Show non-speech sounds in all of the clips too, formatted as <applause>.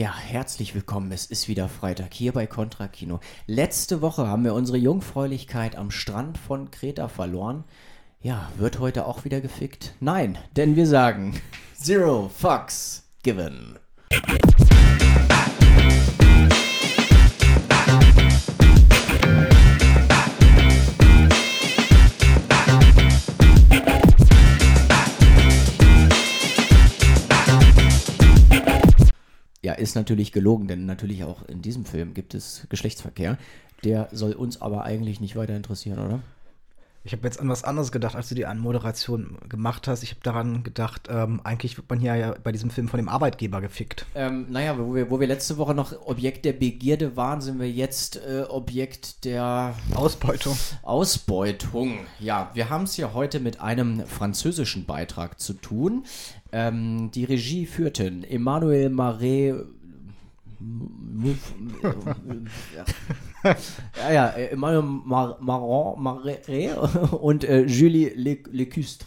Ja, herzlich willkommen. Es ist wieder Freitag hier bei Contra Kino. Letzte Woche haben wir unsere Jungfräulichkeit am Strand von Kreta verloren. Ja, wird heute auch wieder gefickt? Nein, denn wir sagen <laughs> Zero Fucks Given. Ist natürlich gelogen, denn natürlich auch in diesem Film gibt es Geschlechtsverkehr. Der soll uns aber eigentlich nicht weiter interessieren, oder? Ich habe jetzt an was anderes gedacht, als du die Anmoderation gemacht hast. Ich habe daran gedacht, ähm, eigentlich wird man hier ja bei diesem Film von dem Arbeitgeber gefickt. Ähm, naja, wo wir, wo wir letzte Woche noch Objekt der Begierde waren, sind wir jetzt äh, Objekt der Ausbeutung. Ausbeutung. Ja, wir haben es ja heute mit einem französischen Beitrag zu tun. Ähm, die Regie führten Emmanuel Marais. <laughs> ja, ja, Emmanuel Mar Maron Marais und äh, Julie Lecustre.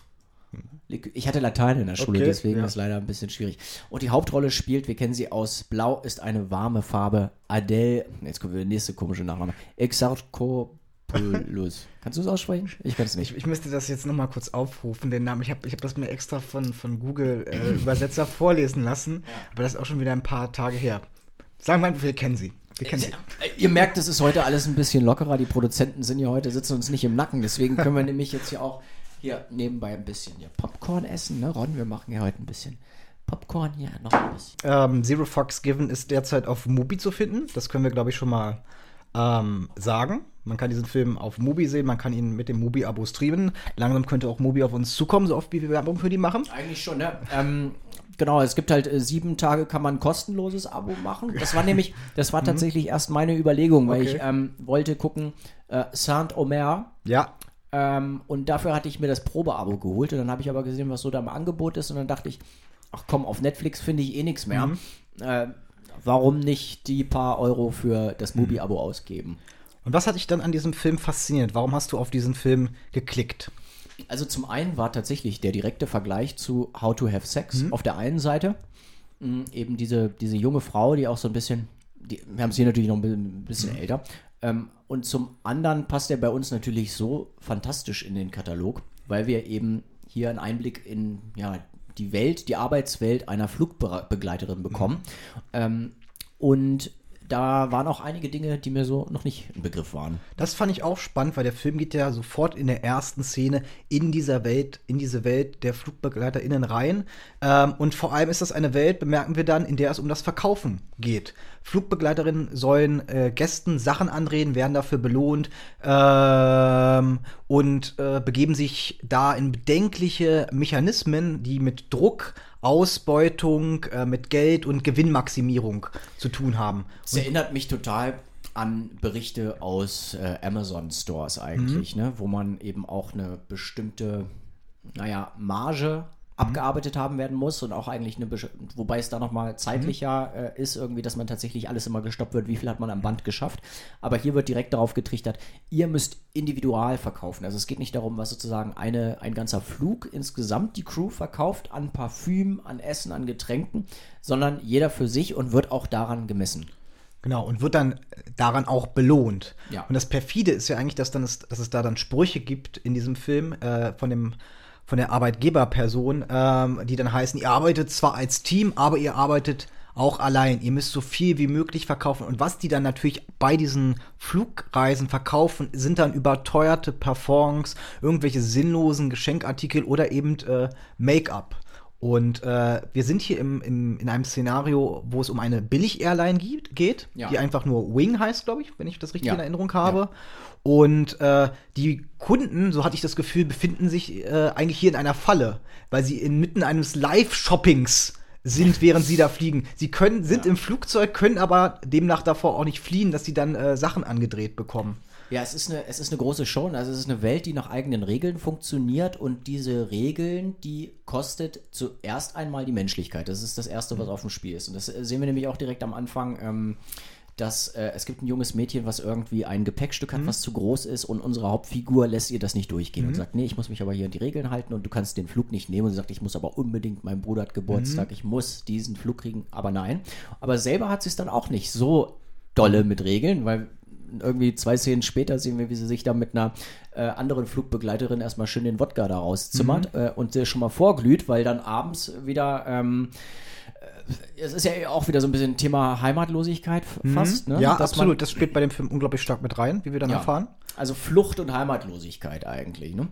Ich hatte Latein in der Schule, Okay, deswegen ja. ist leider ein bisschen schwierig. Und die Hauptrolle spielt, wir kennen sie aus Blau ist eine warme Farbe, Adele, jetzt kommt der nächste komische Nachname, Exarchopoulos. <laughs> Kannst du es aussprechen? Ich kann es nicht. Ich, ich müsste das jetzt noch mal kurz aufrufen, den Namen. Ich habe ich hab das mir extra von, von Google äh, Übersetzer <laughs> vorlesen lassen, aber das ist auch schon wieder ein paar Tage her. Sagen wir mal, wir. Wir kennen sie. Äh, Ihr merkt, es ist heute alles ein bisschen lockerer. Die Produzenten sind ja heute, sitzen uns nicht im Nacken. Deswegen können wir <laughs> nämlich jetzt hier auch hier nebenbei ein bisschen hier Popcorn essen. Ne, Ron, wir machen ja heute ein bisschen Popcorn hier. Noch ein bisschen. Ähm, Zero Fox Given ist derzeit auf Mubi zu finden. Das können wir, glaube ich, schon mal ähm, sagen. Man kann diesen Film auf Mubi sehen, man kann ihn mit dem Mubi-Abo streamen. Langsam könnte auch Mubi auf uns zukommen, so oft wie wir Werbung für die machen. Eigentlich schon, ne? Ähm, genau, es gibt halt äh, sieben Tage, kann man ein kostenloses Abo machen. Das war nämlich, das war <laughs> tatsächlich erst meine Überlegung, weil Okay. ich ähm, wollte gucken, äh, Saint-Omer. Ja, Ähm, und dafür hatte ich mir das Probeabo geholt. Und dann habe ich aber gesehen, was so da im Angebot ist. Und dann dachte ich, ach komm, auf Netflix finde ich eh nichts mehr. Äh, warum nicht die paar Euro für das Mubi-Abo ausgeben? Und was hat dich dann an diesem Film fasziniert? Warum hast du auf diesen Film geklickt? Also zum einen war tatsächlich der direkte Vergleich zu How to Have Sex auf der einen Seite. mh, eben diese, diese junge Frau, die auch so ein bisschen, die, wir haben sie natürlich noch ein bi- ein bisschen älter. Ähm, und zum anderen passt er bei uns natürlich so fantastisch in den Katalog, weil wir eben hier einen Einblick in ja, die Welt, die Arbeitswelt einer Flugbegleiterin bekommen. Ähm, und da waren auch einige Dinge, die mir so noch nicht ein Begriff waren. Das fand ich auch spannend, weil der Film geht ja sofort in der ersten Szene in dieser Welt, in diese Welt der FlugbegleiterInnen rein. Ähm, und vor allem ist das eine Welt, bemerken wir dann, in der es um das Verkaufen geht. Flugbegleiterinnen sollen äh, Gästen Sachen andrehen, werden dafür belohnt ähm, und äh, begeben sich da in bedenkliche Mechanismen, die mit Druck, Ausbeutung, äh, mit Geld und Gewinnmaximierung zu tun haben. Es erinnert mich total an Berichte aus äh, Amazon Stores eigentlich, ne? wo man eben auch eine bestimmte, naja, Marge abgearbeitet haben werden muss und auch eigentlich eine, besch- wobei es da nochmal zeitlicher äh, ist, irgendwie, dass man tatsächlich alles immer gestoppt wird, wie viel hat man am Band geschafft. Aber hier wird direkt darauf getrichtert, ihr müsst individual verkaufen. Also es geht nicht darum, was sozusagen eine, ein ganzer Flug insgesamt die Crew verkauft an Parfüm, an Essen, an Getränken, sondern jeder für sich und wird auch daran gemessen. Genau, und wird dann daran auch belohnt. Ja. Und das perfide ist ja eigentlich, dass, dann es, dass es da dann Sprüche gibt in diesem Film äh, von dem von der Arbeitgeberperson, ähm, die dann heißen, ihr arbeitet zwar als Team, aber ihr arbeitet auch allein. Ihr müsst so viel wie möglich verkaufen. Und was die dann natürlich bei diesen Flugreisen verkaufen, sind dann überteuerte Parfums, irgendwelche sinnlosen Geschenkartikel oder eben äh, Make-up. Und äh, wir sind hier im, im, in einem Szenario, wo es um eine Billig-Airline geht, Ja. die einfach nur Wing heißt, glaube ich, wenn ich das richtig Ja. in Erinnerung habe. Und äh, die Kunden, so hatte ich das Gefühl, befinden sich äh, eigentlich hier in einer Falle, weil sie inmitten eines Live-Shoppings sind, während sie da fliegen. Sie können, sind im Flugzeug, können aber demnach davor auch nicht fliehen, dass sie dann äh, Sachen angedreht bekommen. Ja, es ist, eine, es ist eine große Show. Also es ist eine Welt, die nach eigenen Regeln funktioniert und diese Regeln, die kostet zuerst einmal die Menschlichkeit. Das ist das Erste, was auf dem Spiel ist. Und das äh, sehen wir nämlich auch direkt am Anfang. Ähm, dass äh, es gibt ein junges Mädchen, was irgendwie ein Gepäckstück hat, was zu groß ist und unsere Hauptfigur lässt ihr das nicht durchgehen und sagt, nee, ich muss mich aber hier an die Regeln halten und du kannst den Flug nicht nehmen und sie sagt, ich muss aber unbedingt, mein Bruder hat Geburtstag, ich muss diesen Flug kriegen, aber nein. Aber selber hat sie es dann auch nicht so dolle mit Regeln, weil irgendwie zwei Szenen später sehen wir, wie sie sich da mit einer äh, anderen Flugbegleiterin erstmal schön den Wodka da rauszimmert äh, und der schon mal vorglüht, weil dann abends wieder ähm, äh, es ist ja auch wieder so ein bisschen Thema Heimatlosigkeit f- fast, ne? Ja, Dass absolut. das spielt bei dem Film unglaublich stark mit rein, wie wir dann Ja. erfahren. Also Flucht und Heimatlosigkeit eigentlich. Ne?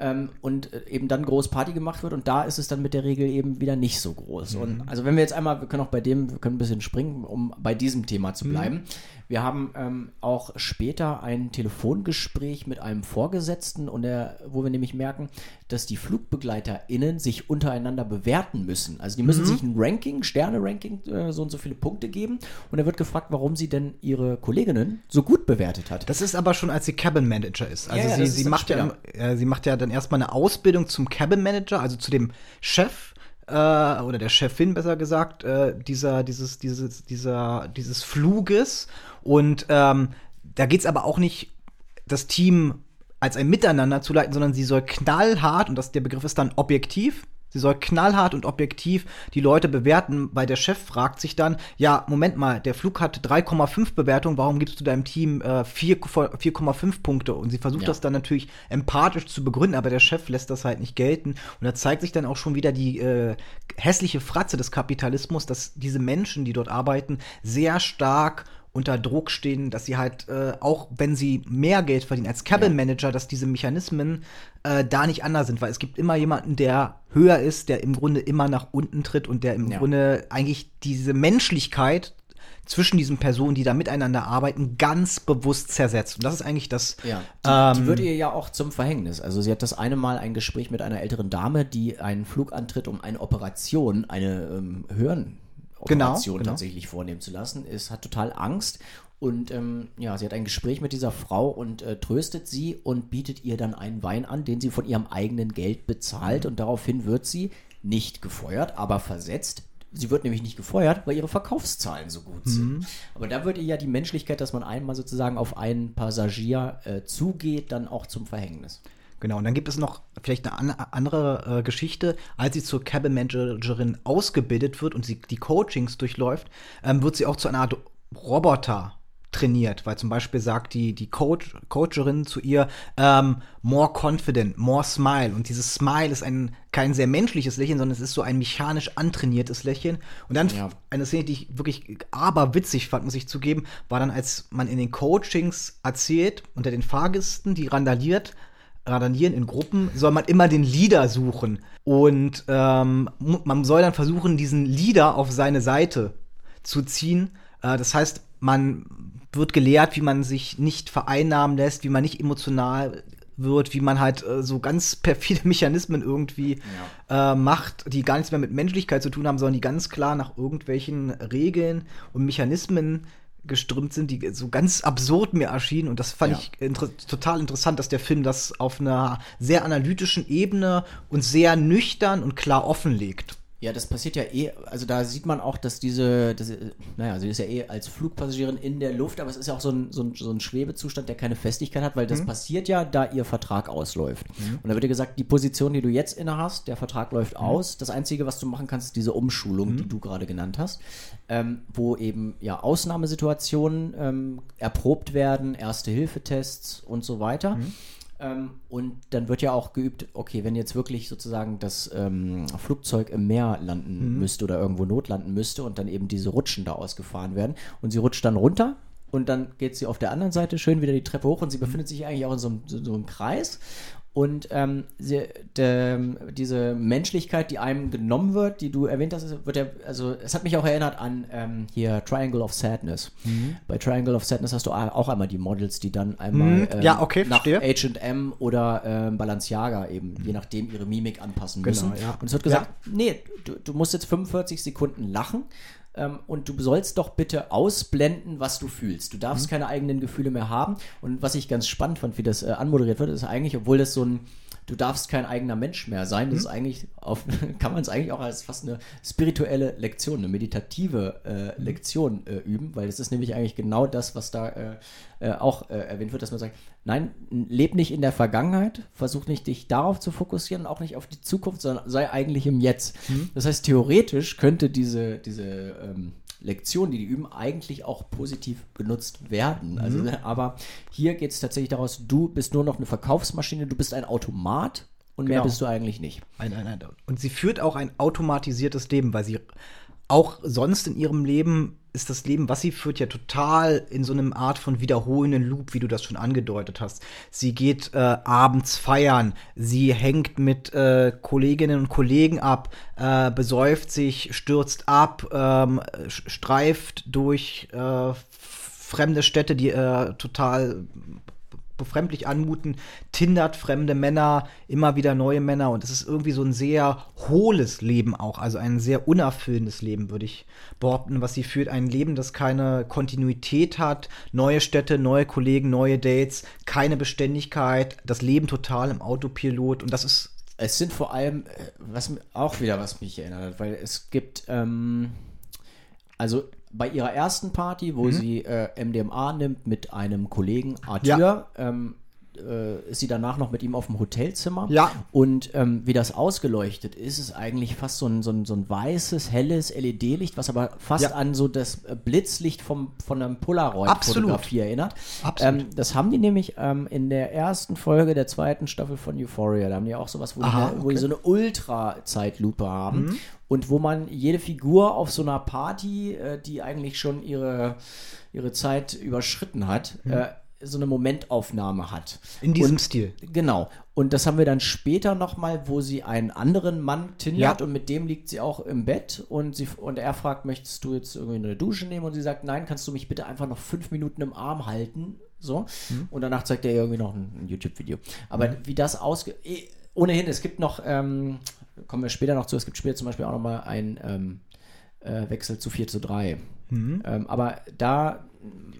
Ähm, und äh, eben dann groß Party gemacht wird und da ist es dann mit der Regel eben wieder nicht so groß. Und also wenn wir jetzt einmal, wir können auch bei dem, wir können ein bisschen springen, um bei diesem Thema zu bleiben. Wir haben ähm, auch später ein Telefongespräch mit einem Vorgesetzten und der, wo wir nämlich merken, dass die FlugbegleiterInnen sich untereinander bewerten müssen. Also die müssen sich ein Ranking, Sterne-Ranking, äh, so und so viele Punkte geben. Und er wird gefragt, warum sie denn ihre Kolleginnen so gut bewertet hat. Das ist aber schon, als sie Cabin Manager ist. Also Ja, sie, ist sie, dann macht ja, äh, sie macht ja dann erstmal eine Ausbildung zum Cabin Manager, also zu dem Chef äh, oder der Chefin besser gesagt, äh, dieser, dieses, dieses, dieser, dieses Fluges. Und ähm, da geht es aber auch nicht, das Team als ein Miteinander zu leiten, sondern sie soll knallhart, und das, der Begriff ist dann objektiv, Sie soll knallhart und objektiv die Leute bewerten, weil der Chef fragt sich dann, ja, Moment mal, der Flug hat 3,5 Bewertungen, warum gibst du deinem Team äh, 4 4,5 Punkte? Und sie versucht Ja. das dann natürlich empathisch zu begründen, aber der Chef lässt das halt nicht gelten. Und da zeigt sich dann auch schon wieder die äh, hässliche Fratze des Kapitalismus, dass diese Menschen, die dort arbeiten, sehr stark unter Druck stehen, dass sie halt äh, auch, wenn sie mehr Geld verdienen als Cabin Ja. Manager, dass diese Mechanismen äh, da nicht anders sind, weil es gibt immer jemanden, der höher ist, der im Grunde immer nach unten tritt und der im Ja. Grunde eigentlich diese Menschlichkeit zwischen diesen Personen, die da miteinander arbeiten, ganz bewusst zersetzt. Und das ist eigentlich das. Ja, die, die ähm, wird ihr ja auch zum Verhängnis. Also sie hat das eine Mal ein Gespräch mit einer älteren Dame, die einen Flug antritt, um eine Operation, eine ähm, Hirnoperation genau. tatsächlich vornehmen zu lassen. Es hat total Angst. Und ähm, ja, sie hat ein Gespräch mit dieser Frau und äh, tröstet sie und bietet ihr dann einen Wein an, den sie von ihrem eigenen Geld bezahlt. Und daraufhin wird sie nicht gefeuert, aber versetzt. Sie wird nämlich nicht gefeuert, weil ihre Verkaufszahlen so gut sind. Aber da wird ihr ja die Menschlichkeit, dass man einmal sozusagen auf einen Passagier äh, zugeht, dann auch zum Verhängnis. Genau, und dann gibt es noch vielleicht eine an andere äh, Geschichte. Als sie zur Cabin Managerin ausgebildet wird und sie die Coachings durchläuft, ähm, wird sie auch zu einer Art Roboter trainiert, weil zum Beispiel sagt die, die Coach, Coacherin zu ihr, ähm, more confident, more smile. Und dieses Smile ist ein kein sehr menschliches Lächeln, sondern es ist so ein mechanisch antrainiertes Lächeln. Und dann Ja. eine Szene, die ich wirklich aberwitzig fand, muss ich zugeben, war dann, als man in den Coachings erzählt, unter den Fahrgästen, die randaliert, randalieren in Gruppen, soll man immer den Leader suchen. Und ähm, man soll dann versuchen, diesen Leader auf seine Seite zu ziehen. Äh, das heißt, man wird gelehrt, wie man sich nicht vereinnahmen lässt, wie man nicht emotional wird, wie man halt äh, so ganz <laughs> perfide Mechanismen irgendwie äh, macht, die gar nichts mehr mit Menschlichkeit zu tun haben, sondern die ganz klar nach irgendwelchen Regeln und Mechanismen geströmt sind, die so ganz absurd mir erschienen. Und das fand Ja. ich inter total interessant, dass der Film das auf einer sehr analytischen Ebene und sehr nüchtern und klar offenlegt. Ja, das passiert ja eh, also da sieht man auch, dass diese, das, äh, naja, sie ist ja eh als Flugpassagierin in der Luft, aber es ist ja auch so ein, so ein, so ein Schwebezustand, der keine Festigkeit hat, weil das passiert ja, da ihr Vertrag ausläuft. Und da wird dir gesagt, die Position, die du jetzt inne hast, der Vertrag läuft aus. Das Einzige, was du machen kannst, ist diese Umschulung, die du gerade genannt hast, ähm, wo eben ja Ausnahmesituationen ähm, erprobt werden, Erste-Hilfe-Tests und so weiter. Ähm, und dann wird ja auch geübt, okay, wenn jetzt wirklich sozusagen das ähm, Flugzeug im Meer landen müsste oder irgendwo notlanden müsste und dann eben diese Rutschen da ausgefahren werden und sie rutscht dann runter und dann geht sie auf der anderen Seite schön wieder die Treppe hoch und sie befindet sich eigentlich auch in so einem, so einem Kreis. Und ähm, sie, de, diese Menschlichkeit, die einem genommen wird, die du erwähnt hast, wird ja, also es hat mich auch erinnert an ähm, hier Triangle of Sadness. Bei Triangle of Sadness hast du auch einmal die Models, die dann einmal Mhm. ähm, Ja, okay, nach. H&M oder ähm, Balenciaga eben, je nachdem ihre Mimik anpassen Genau, müssen. ja. Und es wird gesagt, nee, du, du musst jetzt 45 Sekunden lachen ähm, und du sollst doch bitte ausblenden, was du fühlst. Du Mhm. darfst keine eigenen Gefühle mehr haben. Und was ich ganz spannend fand, wie das äh, anmoderiert wird, ist eigentlich, obwohl das so ein du darfst kein eigener Mensch mehr sein. Das ist eigentlich, auf, <laughs> kann man es eigentlich auch als fast eine spirituelle Lektion, eine meditative äh, Lektion äh, üben, weil es ist nämlich eigentlich genau das, was da äh, äh, auch äh, erwähnt wird, dass man sagt, nein, leb nicht in der Vergangenheit, versuch nicht dich darauf zu fokussieren, auch nicht auf die Zukunft, sondern sei eigentlich im Jetzt. Mhm. Das heißt, theoretisch könnte diese, diese ähm, Lektionen, die die üben, eigentlich auch positiv genutzt werden. Also, mhm. aber hier geht es tatsächlich daraus, du bist nur noch eine Verkaufsmaschine, du bist ein Automat und genau. mehr bist du eigentlich nicht. Ein, ein, ein, und sie führt auch ein automatisiertes Leben, weil sie auch sonst in ihrem Leben ist das Leben, was sie führt, ja total in so einem Art von wiederholenden Loop, wie du das schon angedeutet hast. Sie geht äh, abends feiern, sie hängt mit äh, Kolleginnen und Kollegen ab, äh, besäuft sich, stürzt ab, ähm, streift durch äh, fremde Städte, die äh, total befremdlich anmuten, tindert fremde Männer, immer wieder neue Männer und es ist irgendwie so ein sehr hohles Leben auch, also ein sehr unerfüllendes Leben, würde ich behaupten, was sie führt. Ein Leben, das keine Kontinuität hat, neue Städte, neue Kollegen, neue Dates, keine Beständigkeit, das Leben total im Autopilot und das ist es sind vor allem, äh, was auch wieder was mich erinnert weil es gibt, ähm, also bei ihrer ersten Party, wo mhm. sie äh, MDMA nimmt mit einem Kollegen Arthur, ja. ähm, äh, ist sie danach noch mit ihm auf dem Hotelzimmer. Ja. Und ähm, wie das ausgeleuchtet ist, ist eigentlich fast so ein, so ein, so ein weißes, helles LED-Licht, was aber fast ja. an so das äh, Blitzlicht vom, von einem Polaroid-Fotografie erinnert. Absolut. Ähm, das haben die nämlich ähm, in der ersten Folge der zweiten Staffel von Euphoria. Da haben die auch sowas, wo, Aha, die, wo okay. die so eine Ultra-Zeitlupe haben. Mhm. Und wo man jede Figur auf so einer Party, äh, die eigentlich schon ihre, ihre Zeit überschritten hat, mhm. äh, so eine Momentaufnahme hat. In diesem und, Stil. Genau. Und das haben wir dann später nochmal, wo sie einen anderen Mann tindert ja. und mit dem liegt sie auch im Bett und, sie, und er fragt, möchtest du jetzt irgendwie eine Dusche nehmen? Und sie sagt, nein, kannst du mich bitte einfach noch fünf Minuten im Arm halten? So. Mhm. Und danach zeigt er irgendwie noch ein, ein YouTube-Video. Aber mhm. wie das ausgeht, eh, ohnehin, es gibt noch, ähm, kommen wir später noch zu, es gibt später zum Beispiel auch nochmal einen ähm, äh, Wechsel zu 4 zu 3. Mhm. Ähm, aber da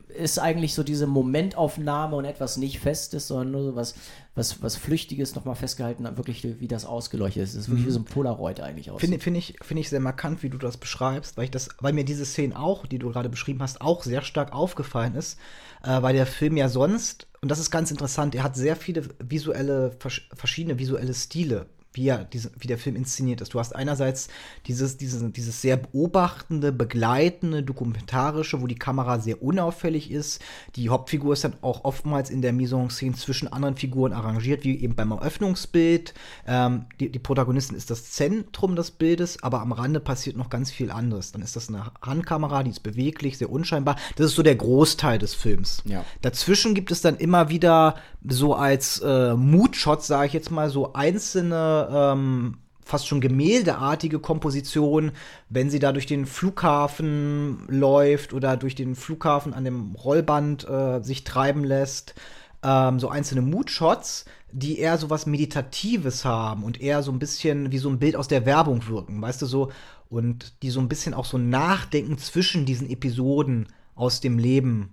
ist eigentlich so diese Momentaufnahme und etwas nicht Festes, sondern nur so was, was, was Flüchtiges nochmal festgehalten, wirklich wie das ausgeleuchtet ist. Das ist wirklich mhm. wie so ein Polaroid eigentlich aus. Finde find ich, find ich sehr markant, wie du das beschreibst, weil, ich das, weil mir diese Szene auch, die du gerade beschrieben hast, auch sehr stark aufgefallen ist, äh, weil der Film ja sonst, und das ist ganz interessant, er hat sehr viele visuelle, verschiedene visuelle Stile wie, er, wie der Film inszeniert ist. Du hast einerseits dieses, dieses, dieses sehr beobachtende, begleitende, dokumentarische, wo die Kamera sehr unauffällig ist. Die Hauptfigur ist dann auch oftmals in der Mise en scène zwischen anderen Figuren arrangiert, wie eben beim Eröffnungsbild. Ähm, die, die Protagonistin ist das Zentrum des Bildes, aber am Rande passiert noch ganz viel anderes. Dann ist das eine Handkamera, die ist beweglich, sehr unscheinbar. Das ist so der Großteil des Films. Ja. Dazwischen gibt es dann immer wieder so als äh, Moodshot, sage ich jetzt mal, so einzelne ähm, fast schon gemäldeartige Komposition, wenn sie da durch den Flughafen läuft oder durch den Flughafen an dem Rollband äh, sich treiben lässt. Ähm, so einzelne Moodshots, die eher so was Meditatives haben und eher so ein bisschen wie so ein Bild aus der Werbung wirken, weißt du so, und die so ein bisschen auch so nachdenken zwischen diesen Episoden aus dem Leben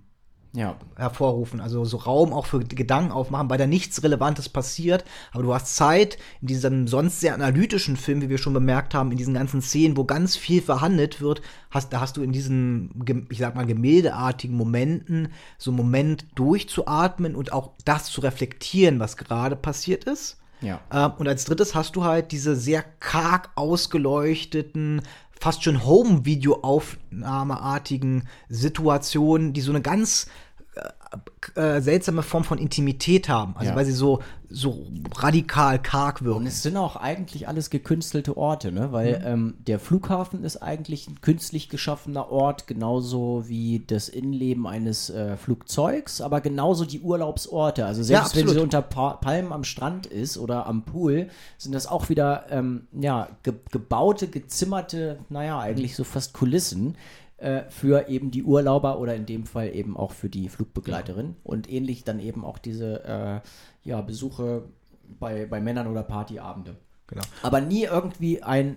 ja. hervorrufen. Also so Raum auch für Gedanken aufmachen, weil da nichts Relevantes passiert. Aber du hast Zeit in diesem sonst sehr analytischen Film, wie wir schon bemerkt haben, in diesen ganzen Szenen, wo ganz viel verhandelt wird, hast, da hast du in diesen, ich sag mal, gemäldeartigen Momenten so einen Moment durchzuatmen und auch das zu reflektieren, was gerade passiert ist. Ja. Ähm, und als drittes hast du halt diese sehr karg ausgeleuchteten, fast schon Home-Video-Aufnahmeartigen Situationen, die so eine ganz äh, seltsame Form von Intimität haben. Also ja. weil sie so, so radikal karg wirken. Und es sind auch eigentlich alles gekünstelte Orte, ne? Weil mhm. ähm, der Flughafen ist eigentlich ein künstlich geschaffener Ort, genauso wie das Innenleben eines äh, Flugzeugs, aber genauso die Urlaubsorte. Also selbst ja, wenn sie unter pa Palmen am Strand ist oder am Pool, sind das auch wieder ähm, ja, ge gebaute, gezimmerte, naja, eigentlich so fast Kulissen äh, für eben die Urlauber oder in dem Fall eben auch für die Flugbegleiterin. Ja. Und ähnlich dann eben auch diese äh, ja, Besuche bei, bei Männern oder Partyabende. Genau. Aber nie irgendwie ein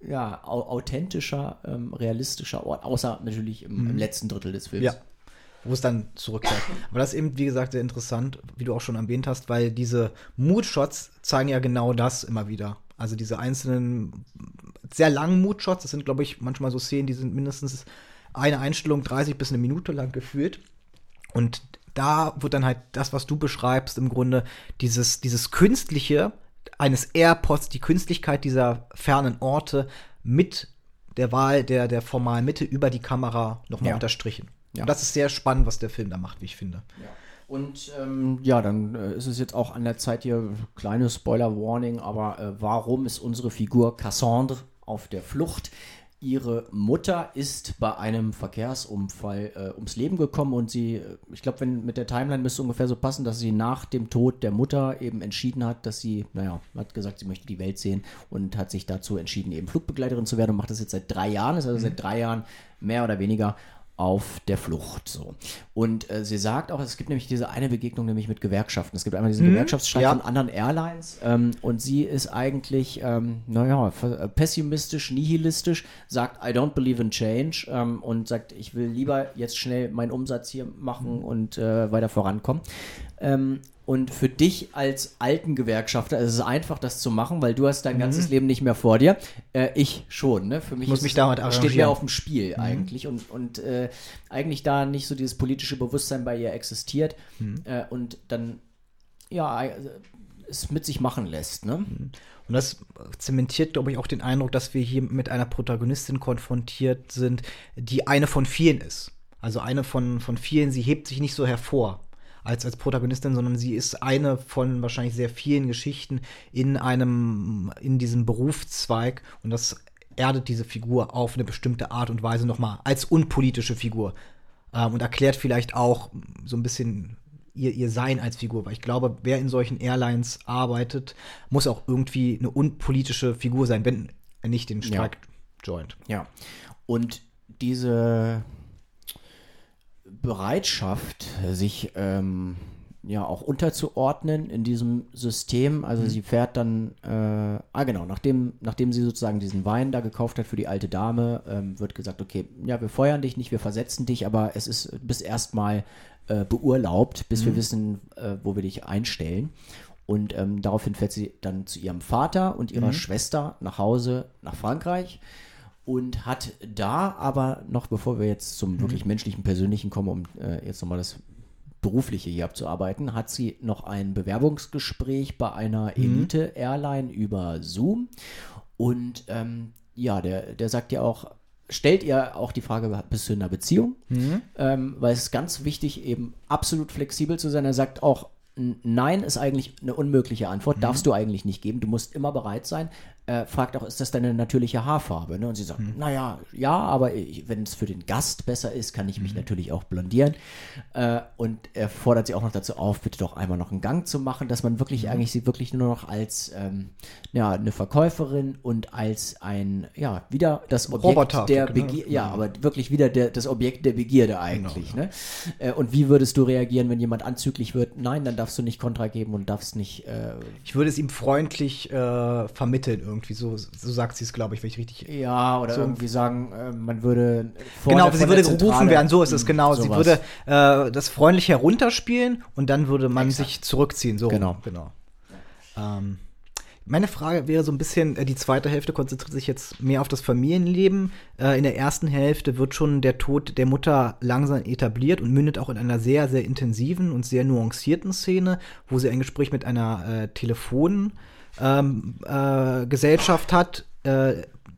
ja, authentischer, ähm, realistischer Ort, außer natürlich im, mhm. im, letzten Drittel des Films. Ja. wo es dann zurückkehrt. Aber das ist eben, wie gesagt, sehr interessant, wie du auch schon erwähnt hast, weil diese Mood-Shots zeigen ja genau das immer wieder. Also diese einzelnen sehr langen Mood-Shots, das sind, glaube ich, manchmal so Szenen, die sind mindestens eine Einstellung 30 bis eine Minute lang gefühlt. Und da wird dann halt das, was du beschreibst, im Grunde dieses, dieses Künstliche eines AirPods, die Künstlichkeit dieser fernen Orte mit der Wahl der, der formalen Mitte über die Kamera nochmal Ja. unterstrichen. Ja. Und das ist sehr spannend, was der Film da macht, wie ich finde. Und ähm, ja, dann äh, ist es jetzt auch an der Zeit hier, kleine Spoiler-Warning, aber äh, warum ist unsere Figur Cassandre auf der Flucht? Ihre Mutter ist bei einem Verkehrsunfall äh, ums Leben gekommen und sie, äh, ich glaube, wenn mit der Timeline müsste ungefähr so passen, dass sie nach dem Tod der Mutter eben entschieden hat, dass sie, naja, hat gesagt, sie möchte die Welt sehen und hat sich dazu entschieden, eben Flugbegleiterin zu werden und macht das jetzt seit drei Jahren, ist also seit drei Jahren mehr oder weniger auf der Flucht. So. Und äh, sie sagt auch, es gibt nämlich diese eine Begegnung nämlich mit Gewerkschaften. Es gibt einmal diesen Gewerkschaftsstreik ja. von anderen Airlines ähm, und sie ist eigentlich, ähm, naja, äh, pessimistisch, nihilistisch, sagt, I don't believe in change ähm, und sagt, ich will lieber jetzt schnell meinen Umsatz hier machen und äh, weiter vorankommen. Ähm, und für dich als alten Gewerkschafter ist es einfach, das zu machen, weil du hast dein ganzes Leben nicht mehr vor dir. Äh, ich schon, ne? Für mich Muss ist mich damit steht mehr auf dem Spiel eigentlich und, und äh, eigentlich da nicht so dieses politische Bewusstsein bei ihr existiert äh, und dann ja äh, es mit sich machen lässt, ne? Und das zementiert, glaube ich, auch den Eindruck, dass wir hier mit einer Protagonistin konfrontiert sind, die eine von vielen ist. Also eine von, von vielen, sie hebt sich nicht so hervor als, als Protagonistin, sondern sie ist eine von wahrscheinlich sehr vielen Geschichten in einem, in diesem Berufszweig. Und das erdet diese Figur auf eine bestimmte Art und Weise nochmal als unpolitische Figur. Ähm, und erklärt vielleicht auch so ein bisschen ihr, ihr Sein als Figur. Weil ich glaube, wer in solchen Airlines arbeitet, muss auch irgendwie eine unpolitische Figur sein, wenn er nicht den Streik joint. Ja. Und diese Bereitschaft, sich ähm, ja auch unterzuordnen in diesem System. Also sie fährt dann, äh, ah genau, nachdem, nachdem sie sozusagen diesen Wein da gekauft hat für die alte Dame, ähm, wird gesagt, okay, ja, wir feuern dich nicht, wir versetzen dich, aber es ist bis erstmal äh, beurlaubt, bis wir wissen, äh, wo wir dich einstellen. Und ähm, daraufhin fährt sie dann zu ihrem Vater und ihrer Schwester nach Hause nach Frankreich und hat da aber noch, bevor wir jetzt zum wirklich menschlichen, persönlichen kommen, um äh, jetzt nochmal das Berufliche hier abzuarbeiten, hat sie noch ein Bewerbungsgespräch bei einer Elite-Airline über Zoom. Und ähm, ja, der, der sagt ja auch, stellt ihr auch die Frage, bist du in einer Beziehung? Ähm, weil es ist ganz wichtig, eben absolut flexibel zu sein. Er sagt auch, Nein ist eigentlich eine unmögliche Antwort, darfst du eigentlich nicht geben. Du musst immer bereit sein. Äh, fragt auch, ist das deine natürliche Haarfarbe? Ne? Und sie sagt, naja, ja, aber wenn es für den Gast besser ist, kann ich mich natürlich auch blondieren. Äh, und er fordert sie auch noch dazu auf, bitte doch einmal noch einen Gang zu machen, dass man wirklich eigentlich sie wirklich nur noch als ähm, ja, eine Verkäuferin und als ein, ja, wieder das Objekt Roboter, der genau. Begierde, ja, aber wirklich wieder der, das Objekt der Begierde eigentlich. Ne? Äh, und wie würdest du reagieren, wenn jemand anzüglich wird? Nein, dann darfst du nicht Kontra geben und darfst nicht. Äh, Ich würde es ihm freundlich äh, vermitteln, irgendwie. So, so sagt sie es, glaube ich, wenn ich richtig. ja, oder So- irgendwie sagen, äh, man würde. Genau, sie würde gerufen werden, so ist es genau. Sie sowas. würde äh, das freundlich herunterspielen und dann würde man Exakt. sich zurückziehen. So, Genau. genau. Ähm, meine Frage wäre so ein bisschen, äh, die zweite Hälfte konzentriert sich jetzt mehr auf das Familienleben. Äh, in der ersten Hälfte wird schon der Tod der Mutter langsam etabliert und mündet auch in einer sehr, sehr intensiven und sehr nuancierten Szene, wo sie ein Gespräch mit einer äh, Telefon ähm, äh, hat, äh,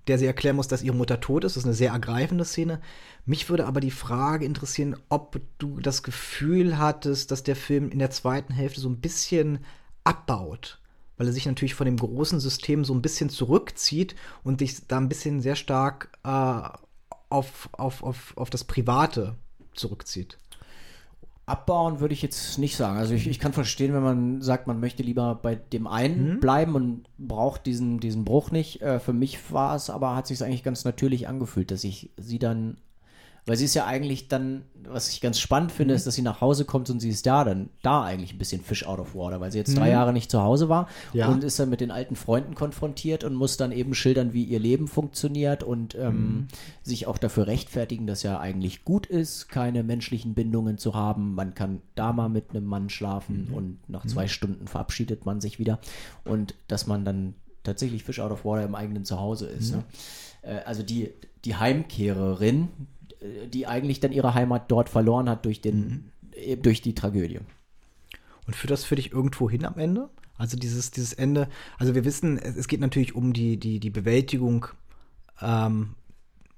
der sie erklären muss, dass ihre Mutter tot ist. Das ist eine sehr ergreifende Szene. Mich würde aber die Frage interessieren, ob du das Gefühl hattest, dass der Film in der zweiten Hälfte so ein bisschen abbaut. Weil er sich natürlich von dem großen System so ein bisschen zurückzieht und dich da ein bisschen sehr stark äh, auf, auf, auf, auf das Private zurückzieht. Abbauen würde ich jetzt nicht sagen. Also ich, ich kann verstehen, wenn man sagt, man möchte lieber bei dem einen Mhm. bleiben und braucht diesen, diesen Bruch nicht. Äh, für mich war es aber, hat sich eigentlich ganz natürlich angefühlt, dass ich sie dann Weil sie ist ja eigentlich dann, was ich ganz spannend finde, Mhm. ist, dass sie nach Hause kommt und sie ist da, dann da eigentlich ein bisschen Fish out of water, weil sie jetzt drei Mhm. Jahre nicht zu Hause war Ja. und ist dann mit den alten Freunden konfrontiert und muss dann eben schildern, wie ihr Leben funktioniert und ähm, Mhm. sich auch dafür rechtfertigen, dass ja eigentlich gut ist, keine menschlichen Bindungen zu haben. Man kann da mal mit einem Mann schlafen Mhm. und nach zwei Stunden verabschiedet man sich wieder und dass man dann tatsächlich Fish out of water im eigenen Zuhause ist. Mhm. Ne? Äh, also die, die Heimkehrerin, die eigentlich dann ihre Heimat dort verloren hat durch, den, äh, durch die Tragödie. Und führt das für dich irgendwo hin am Ende? Also dieses, dieses Ende, also wir wissen, es, geht natürlich um die, die, die Bewältigung ähm,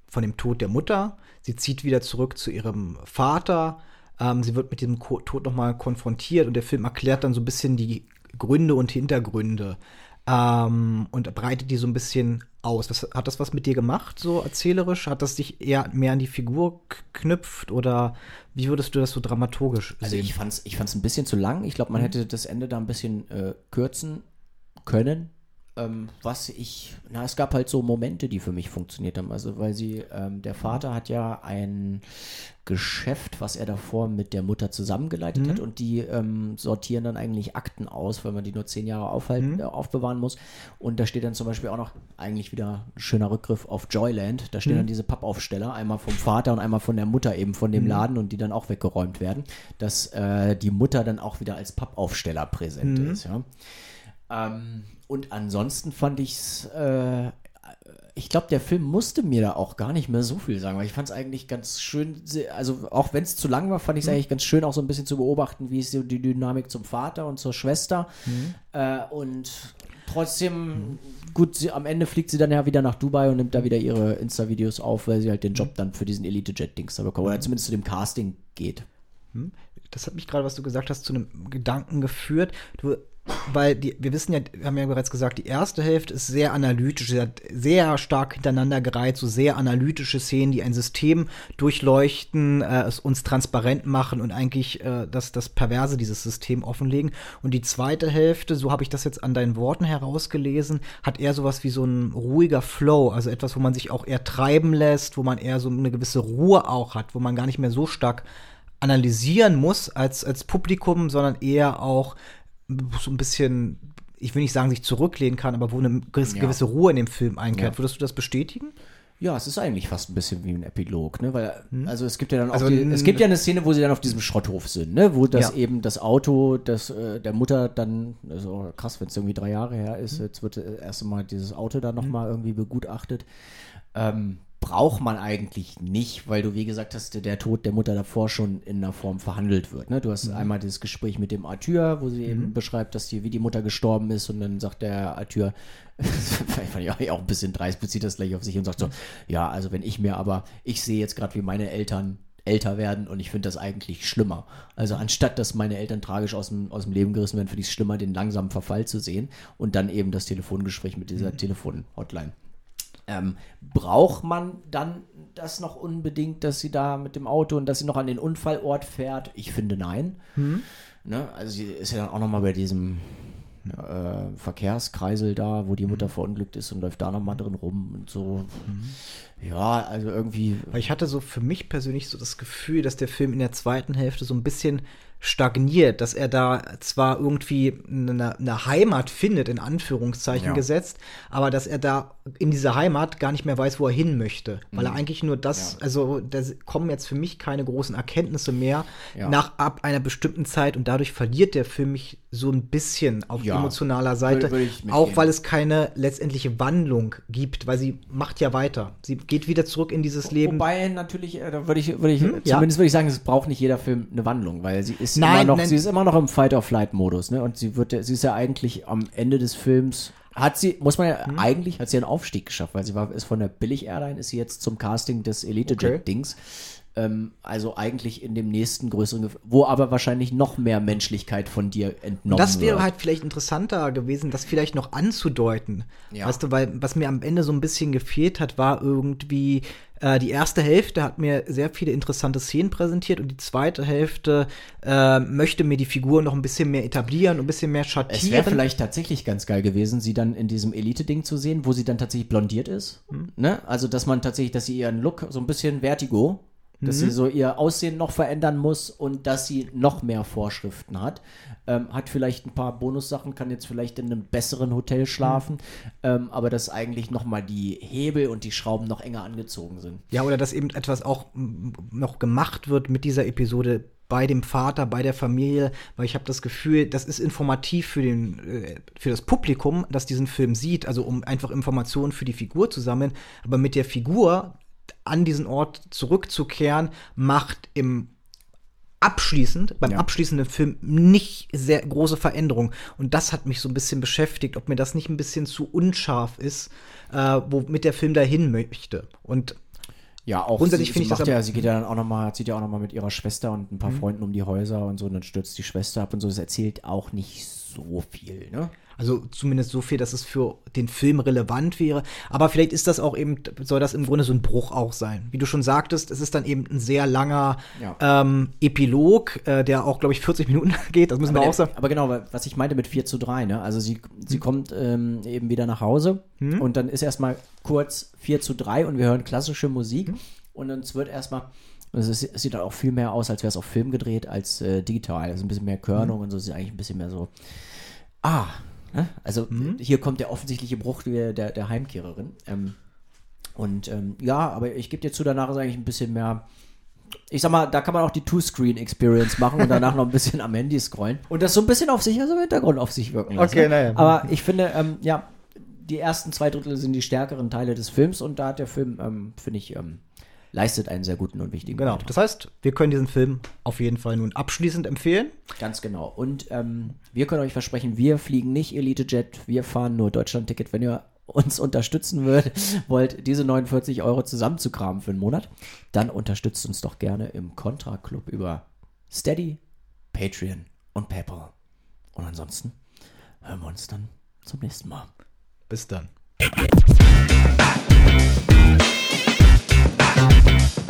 von dem Tod der Mutter. Sie zieht wieder zurück zu ihrem Vater. Ähm, sie wird mit diesem Tod nochmal konfrontiert und der Film erklärt dann so ein bisschen die Gründe und Hintergründe ähm, und breitet die so ein bisschen aus. Was, hat das was mit dir gemacht, so erzählerisch? Hat das dich eher mehr an die Figur geknüpft oder wie würdest du das so dramaturgisch Also sehen? ich fand es ich fand's ein bisschen zu lang. Ich glaube, man hätte das Ende da ein bisschen äh, kürzen können. Ähm, was ich, na, es gab halt so Momente, die für mich funktioniert haben. Also, weil sie, ähm, der Vater hat ja ein Geschäft, was er davor mit der Mutter zusammengeleitet hat und die ähm, sortieren dann eigentlich Akten aus, weil man die nur zehn Jahre aufhalten, äh, aufbewahren muss. Und da steht dann zum Beispiel auch noch eigentlich wieder ein schöner Rückgriff auf Joyland. Da stehen dann diese Pappaufsteller, einmal vom Vater und einmal von der Mutter eben von dem Laden und die dann auch weggeräumt werden, dass äh, die Mutter dann auch wieder als Pappaufsteller präsent ist, ja. Ähm, und ansonsten fand ich es, äh, ich glaube, der Film musste mir da auch gar nicht mehr so viel sagen, weil ich fand es eigentlich ganz schön, also auch wenn es zu lang war, fand ich es eigentlich ganz schön, auch so ein bisschen zu beobachten, wie ist so die Dynamik zum Vater und zur Schwester. Äh, und trotzdem, gut, sie, am Ende fliegt sie dann ja wieder nach Dubai und nimmt da wieder ihre Insta-Videos auf, weil sie halt den Job dann für diesen Elite-Jet-Dings da bekommt, oder zumindest zu dem Casting geht. Das hat mich gerade, was du gesagt hast, zu einem Gedanken geführt. Du, weil die, wir wissen ja, wir haben ja bereits gesagt, die erste Hälfte ist sehr analytisch, sie hat sehr stark hintereinander gereiht, so sehr analytische Szenen, die ein System durchleuchten, äh, es uns transparent machen und eigentlich äh, das, das Perverse dieses System offenlegen. Und die zweite Hälfte, so habe ich das jetzt an deinen Worten herausgelesen, hat eher sowas wie so ein ruhiger Flow, also etwas, wo man sich auch eher treiben lässt, wo man eher so eine gewisse Ruhe auch hat, wo man gar nicht mehr so stark analysieren muss als, als Publikum, sondern eher auch so ein bisschen, ich will nicht sagen, sich zurücklehnen kann, aber wo eine gewisse, Ja. gewisse Ruhe in dem Film einkehrt. Ja. Würdest du das bestätigen? Ja, es ist eigentlich fast ein bisschen wie ein Epilog, ne? Weil, also es gibt ja dann auch Also, die, es gibt ja eine Szene, wo sie dann auf diesem Schrotthof sind, ne? Wo das Ja. eben das Auto das, äh, der Mutter dann, also krass, wenn es irgendwie drei Jahre her ist, jetzt wird das erste Mal dieses Auto dann nochmal irgendwie begutachtet. Ähm, braucht man eigentlich nicht, weil du, wie gesagt hast, der, Tod der Mutter davor schon in einer Form verhandelt wird. Ne? Du hast einmal dieses Gespräch mit dem Arthur, wo sie eben beschreibt, dass die, wie die Mutter gestorben ist und dann sagt der Arthur, <laughs> fand ich auch ein bisschen dreist, bezieht das gleich auf sich und sagt so, ja, also wenn ich mir aber, ich sehe jetzt gerade, wie meine Eltern älter werden und ich finde das eigentlich schlimmer. Also anstatt, dass meine Eltern tragisch aus dem, aus dem Leben gerissen werden, finde ich es schlimmer, den langsamen Verfall zu sehen und dann eben das Telefongespräch mit dieser Telefon-Hotline. Ähm, braucht man dann das noch unbedingt, dass sie da mit dem Auto und dass sie noch an den Unfallort fährt? Ich finde nein. Ne? Also sie ist ja dann auch noch mal bei diesem äh, Verkehrskreisel da, wo die Mutter verunglückt ist und läuft da noch mal drin rum und so. Ja, also irgendwie ich hatte so für mich persönlich so das Gefühl, dass der Film in der zweiten Hälfte so ein bisschen stagniert, dass er da zwar irgendwie eine, eine Heimat findet, in Anführungszeichen Ja. gesetzt, aber dass er da in dieser Heimat gar nicht mehr weiß, wo er hin möchte. Weil er eigentlich nur das, Mhm. Ja. also da kommen jetzt für mich keine großen Erkenntnisse mehr Ja. nach ab einer bestimmten Zeit und dadurch verliert der Film mich so ein bisschen auf emotionaler Seite. Ich mitgehen. auch weil es keine letztendliche Wandlung gibt, weil sie macht ja weiter. Sie geht wieder zurück in dieses Leben. Wobei natürlich, äh, da würde ich, würde ich Hm, zumindest würde ich sagen, es braucht nicht jeder Film eine Wandlung, weil sie ist Nein, immer noch, nein. sie ist immer noch im Fight-or-Flight-Modus, ne? Und sie wird, sie ist ja eigentlich am Ende des Films hat sie, muss man ja, Hm. eigentlich hat sie einen Aufstieg geschafft, weil sie war, ist von der Billig-Airline, ist sie jetzt zum Casting des Elite-Jet-Dings. Ähm, also eigentlich in dem nächsten größeren, Gef- wo aber wahrscheinlich noch mehr Menschlichkeit von dir entnommen Und das wäre wird. halt vielleicht interessanter gewesen, das vielleicht noch anzudeuten. Ja. Weißt du, weil was mir am Ende so ein bisschen gefehlt hat, war irgendwie, äh, die erste Hälfte hat mir sehr viele interessante Szenen präsentiert und die zweite Hälfte äh, möchte mir die Figur noch ein bisschen mehr etablieren und ein bisschen mehr Es schattieren. wäre vielleicht tatsächlich ganz geil gewesen, sie dann in diesem Elite-Ding zu sehen, wo sie dann tatsächlich blondiert ist. Hm. Ne? Also, dass man tatsächlich, dass sie ihren Look so ein bisschen Vertigo dass sie so ihr Aussehen noch verändern muss und dass sie noch mehr Vorschriften hat. Ähm, hat vielleicht ein paar Bonussachen, kann jetzt vielleicht in einem besseren Hotel schlafen, ähm, aber dass eigentlich nochmal die Hebel und die Schrauben noch enger angezogen sind. Ja, oder dass eben etwas auch noch gemacht wird mit dieser Episode bei dem Vater, bei der Familie, weil ich habe das Gefühl, das ist informativ für den äh, für das Publikum, das diesen Film sieht, also um einfach Informationen für die Figur zu sammeln, aber mit der Figur an diesen Ort zurückzukehren, macht im abschließend, beim Ja. abschließenden Film nicht sehr große Veränderung. Und das hat mich so ein bisschen beschäftigt, ob mir das nicht ein bisschen zu unscharf ist, äh, womit der Film dahin möchte. Und Ja, auch Grundsätzlich finde ich das ja, sie geht ja dann auch noch mal, zieht ja auch noch mal mit ihrer Schwester und ein paar Freunden um die Häuser und so, und dann stürzt die Schwester ab und so. Das erzählt auch nicht so viel, ne? Also zumindest so viel, dass es für den Film relevant wäre. Aber vielleicht ist das auch eben, soll das im Grunde so ein Bruch auch sein. Wie du schon sagtest, es ist dann eben ein sehr langer Ja. ähm, Epilog, äh, der auch, glaube ich, 40 <laughs> Minuten geht. Das müssen wir Aber, auch sagen. aber genau, wa- was ich meinte mit 4 zu 3, ne? Also sie, sie kommt ähm, eben wieder nach Hause und dann ist erstmal kurz 4 zu 3 und wir hören klassische Musik und dann wird erstmal, also es, es sieht dann auch viel mehr aus, als wäre es auf Film gedreht, als äh, digital. Also ein bisschen mehr Körnung und so, es ist eigentlich ein bisschen mehr so, ah, ne? Also hier kommt der offensichtliche Bruch der, der, der Heimkehrerin. Ähm, und ähm, ja, aber ich gebe dir zu, danach ist eigentlich ein bisschen mehr. Ich sag mal, da kann man auch die Two-Screen-Experience machen und danach noch ein bisschen am Handy scrollen. Und das so ein bisschen auf sich, also im Hintergrund auf sich wirken lassen. Okay, naja. Aber ich finde, ähm, ja, die ersten zwei Drittel sind die stärkeren Teile des Films und da hat der Film, ähm, finde ich, ähm, leistet einen sehr guten und wichtigen Genau. Beitrag. Das heißt, wir können diesen Film auf jeden Fall nun abschließend empfehlen. Ganz genau. Und ähm, wir können euch versprechen, wir fliegen nicht EliteJet, wir fahren nur Deutschland-Ticket. Wenn ihr uns unterstützen wollt, <laughs> wollt, diese 49 Euro zusammenzukramen für einen Monat, dann unterstützt uns doch gerne im Contra Club über Steady, Patreon und PayPal. Und ansonsten hören wir uns dann zum nächsten Mal. Bis dann. <laughs> Yeah.